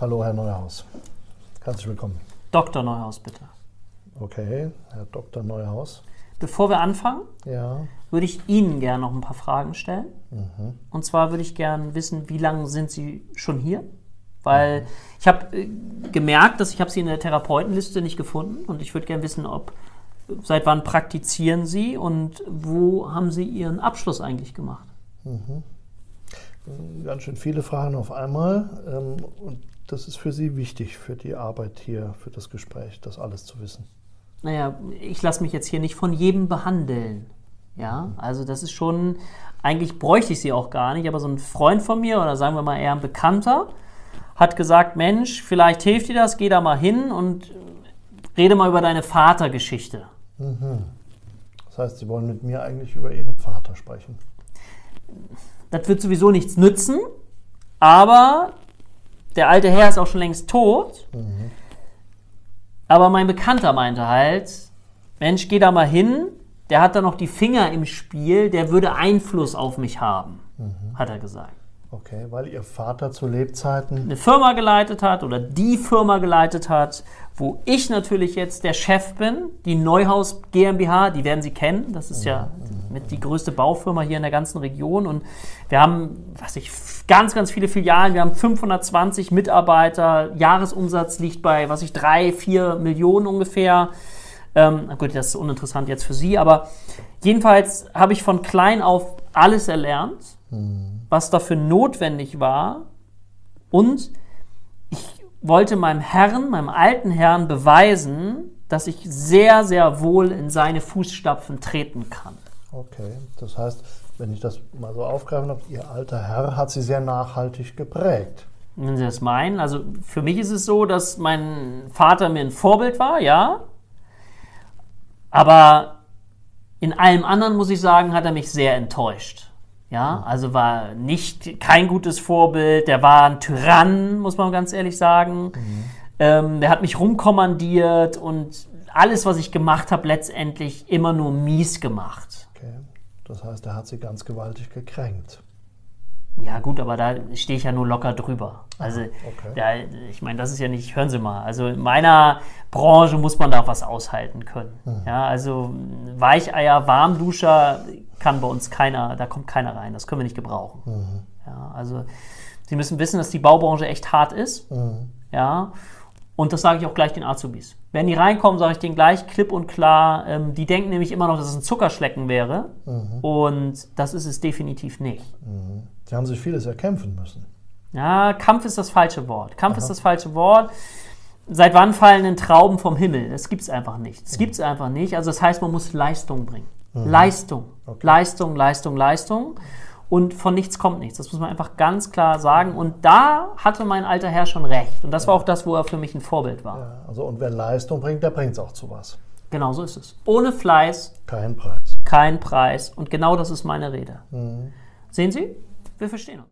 Hallo, Herr Neuhaus. Herzlich willkommen. Dr. Neuhaus, bitte. Okay, Herr Dr. Neuhaus. Bevor wir anfangen, Ja. würde ich Ihnen gerne noch ein paar Fragen stellen. Und zwar würde ich gerne wissen, wie lange sind Sie schon hier? Weil ich habe äh, gemerkt, dass ich habe Sie in der Therapeutenliste nicht gefunden und ich würde gerne wissen, ob seit wann praktizieren Sie und wo haben Sie Ihren Abschluss eigentlich gemacht? Ganz schön viele Fragen auf einmal. ähm, Und das ist für Sie wichtig, für die Arbeit hier, für das Gespräch, das alles zu wissen. Naja, ich lasse mich jetzt hier nicht von jedem behandeln. Ja, also das ist schon, eigentlich bräuchte ich sie auch gar nicht, aber so ein Freund von mir oder sagen wir mal eher ein Bekannter hat gesagt, Mensch, vielleicht hilft dir das, geh da mal hin und rede mal über deine Vatergeschichte. Das heißt, Sie wollen mit mir eigentlich über Ihren Vater sprechen. Das wird sowieso nichts nützen, aber der alte Herr ist auch schon längst tot. Aber mein Bekannter meinte halt, Mensch, geh da mal hin, der hat da noch die Finger im Spiel, der würde Einfluss auf mich haben, hat er gesagt. Okay, weil Ihr Vater zu Lebzeiten. Eine Firma geleitet hat oder die Firma geleitet hat, wo ich natürlich jetzt der Chef bin, die Neuhaus GmbH, die werden Sie kennen, das ist ja mit die größte Baufirma hier in der ganzen Region. Und wir haben, was ich, ganz, ganz viele Filialen, wir haben 520 Mitarbeiter, Jahresumsatz liegt bei, was ich, drei, vier Millionen ungefähr. Ähm, na gut, das ist uninteressant jetzt für Sie, aber jedenfalls habe ich von klein auf alles erlernt, was dafür notwendig war. Und ich wollte meinem Herrn, meinem alten Herrn beweisen, dass ich sehr, sehr wohl in seine Fußstapfen treten kann. Okay, das heißt, wenn ich das mal so aufgreifen darf, Ihr alter Herr hat Sie sehr nachhaltig geprägt. Wenn Sie das meinen, also für mich ist es so, dass mein Vater mir ein Vorbild war, ja. Aber in allem anderen, muss ich sagen, hat er mich sehr enttäuscht. Ja, also war nicht kein gutes Vorbild, der war ein Tyrann, muss man ganz ehrlich sagen. Ähm, der hat mich rumkommandiert und alles, was ich gemacht habe, letztendlich immer nur mies gemacht. Das heißt, er hat Sie ganz gewaltig gekränkt. Ja, gut, aber da stehe ich ja nur locker drüber. Also, okay. da, ich meine, das ist ja nicht, hören Sie mal, also in meiner Branche muss man da was aushalten können. Ja, also Weicheier, Warmduscher kann bei uns keiner, da kommt keiner rein, das können wir nicht gebrauchen. Ja, also, Sie müssen wissen, dass die Baubranche echt hart ist. Ja, und das sage ich auch gleich den Azubis. Wenn die reinkommen, sage ich denen gleich klipp und klar, ähm, die denken nämlich immer noch, dass es ein Zuckerschlecken wäre. Und das ist es definitiv nicht. Sie haben sich vieles erkämpfen müssen. Ja, Kampf ist das falsche Wort. Kampf ist das falsche Wort. Seit wann fallen denn Trauben vom Himmel? Das gibt es einfach nicht. Das gibt es einfach nicht. Also das heißt, man muss Leistung bringen. Leistung. Leistung, Leistung, Leistung. Und von nichts kommt nichts. Das muss man einfach ganz klar sagen. Und da hatte mein alter Herr schon recht. Und das war auch das, wo er für mich ein Vorbild war. Ja, Also, und wer Leistung bringt, der bringt es auch zu was. Genau so ist es. Ohne Fleiß Kein Preis. kein Preis. Und genau das ist meine Rede. Sehen Sie? Wir verstehen uns.